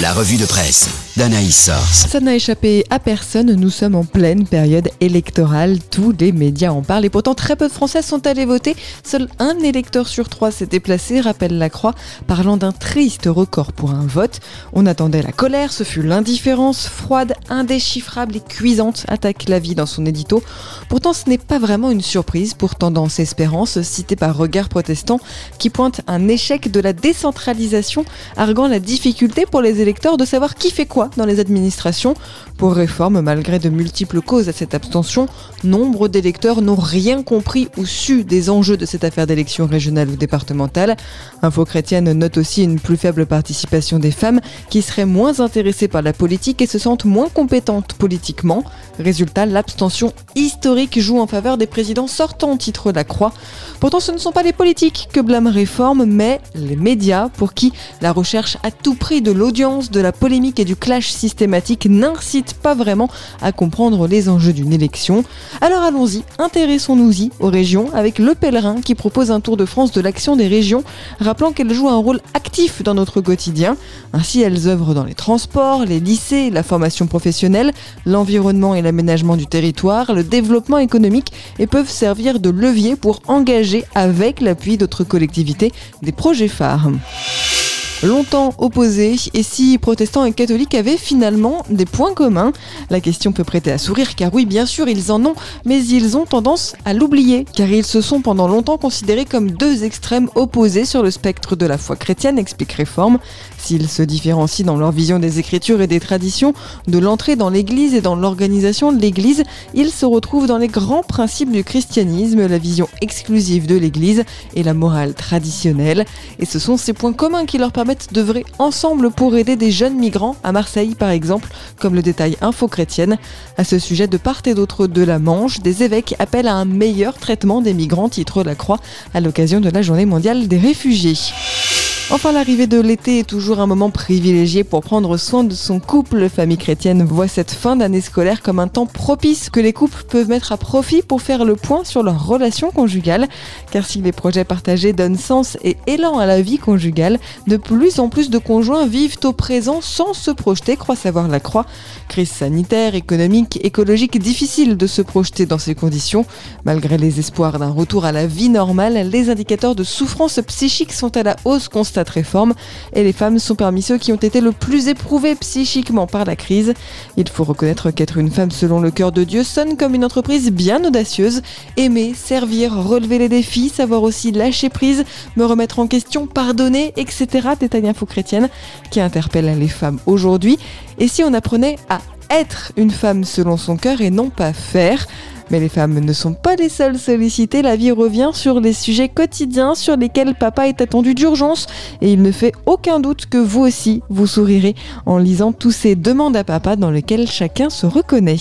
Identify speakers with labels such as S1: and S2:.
S1: La revue de presse d'Anaïs Source.
S2: Ça n'a échappé à personne, nous sommes en pleine période électorale, tous les médias en parlent et pourtant très peu de Français sont allés voter. Seul un électeur sur trois s'est déplacé, rappelle la Croix, parlant d'un triste record pour un vote. On attendait la colère, ce fut l'indifférence froide, indéchiffrable et cuisante, attaque la vie dans son édito. Pourtant ce n'est pas vraiment une surprise pour Tendance Espérance, citée par Regard Protestant, qui pointe un échec de la décentralisation, arguant la difficulté pour les électeurs de savoir qui fait quoi dans les administrations. Pour réforme, malgré de multiples causes à cette abstention, nombre d'électeurs n'ont rien compris ou su des enjeux de cette affaire d'élection régionale ou départementale. Info chrétienne note aussi une plus faible participation des femmes qui seraient moins intéressées par la politique et se sentent moins compétentes politiquement. Résultat, l'abstention historique joue en faveur des présidents sortants, titre La Croix. Pourtant, ce ne sont pas les politiques que blâme réforme, mais les médias pour qui la recherche à tout prix de l'audience de la polémique et du clash systématique n'incite pas vraiment à comprendre les enjeux d'une élection. Alors allons-y, intéressons-nous-y aux régions avec Le Pèlerin qui propose un tour de France de l'action des régions, rappelant qu'elles jouent un rôle actif dans notre quotidien. Ainsi, elles œuvrent dans les transports, les lycées, la formation professionnelle, l'environnement et l'aménagement du territoire, le développement économique et peuvent servir de levier pour engager avec l'appui d'autres collectivités des projets phares longtemps opposés et si protestants et catholiques avaient finalement des points communs. La question peut prêter à sourire car oui bien sûr ils en ont mais ils ont tendance à l'oublier car ils se sont pendant longtemps considérés comme deux extrêmes opposés sur le spectre de la foi chrétienne explique Réforme. S'ils se différencient dans leur vision des écritures et des traditions, de l'entrée dans l'église et dans l'organisation de l'église, ils se retrouvent dans les grands principes du christianisme, la vision exclusive de l'église et la morale traditionnelle. Et ce sont ces points communs qui leur permettent d'œuvrer ensemble pour aider des jeunes migrants, à Marseille par exemple, comme le détail Info Chrétienne. À ce sujet, de part et d'autre de la Manche, des évêques appellent à un meilleur traitement des migrants, titre La Croix, à l'occasion de la Journée mondiale des réfugiés. Enfin, l'arrivée de l'été est toujours un moment privilégié pour prendre soin de son couple. Famille chrétienne voit cette fin d'année scolaire comme un temps propice que les couples peuvent mettre à profit pour faire le point sur leur relation conjugale. Car si les projets partagés donnent sens et élan à la vie conjugale, de plus en plus de conjoints vivent au présent sans se projeter, croit savoir la croix. Crise sanitaire, économique, écologique, difficile de se projeter dans ces conditions. Malgré les espoirs d'un retour à la vie normale, les indicateurs de souffrance psychique sont à la hausse constatée réforme et les femmes sont parmi ceux qui ont été le plus éprouvés psychiquement par la crise. Il faut reconnaître qu'être une femme selon le cœur de Dieu sonne comme une entreprise bien audacieuse. Aimer, servir, relever les défis, savoir aussi lâcher prise, me remettre en question, pardonner, etc. Détail info chrétienne qui interpelle les femmes aujourd'hui. Et si on apprenait à être une femme selon son cœur et non pas faire. Mais les femmes ne sont pas les seules sollicitées, la vie revient sur les sujets quotidiens sur lesquels papa est attendu d'urgence. Et il ne fait aucun doute que vous aussi vous sourirez en lisant tous ces demandes à papa dans lesquelles chacun se reconnaît.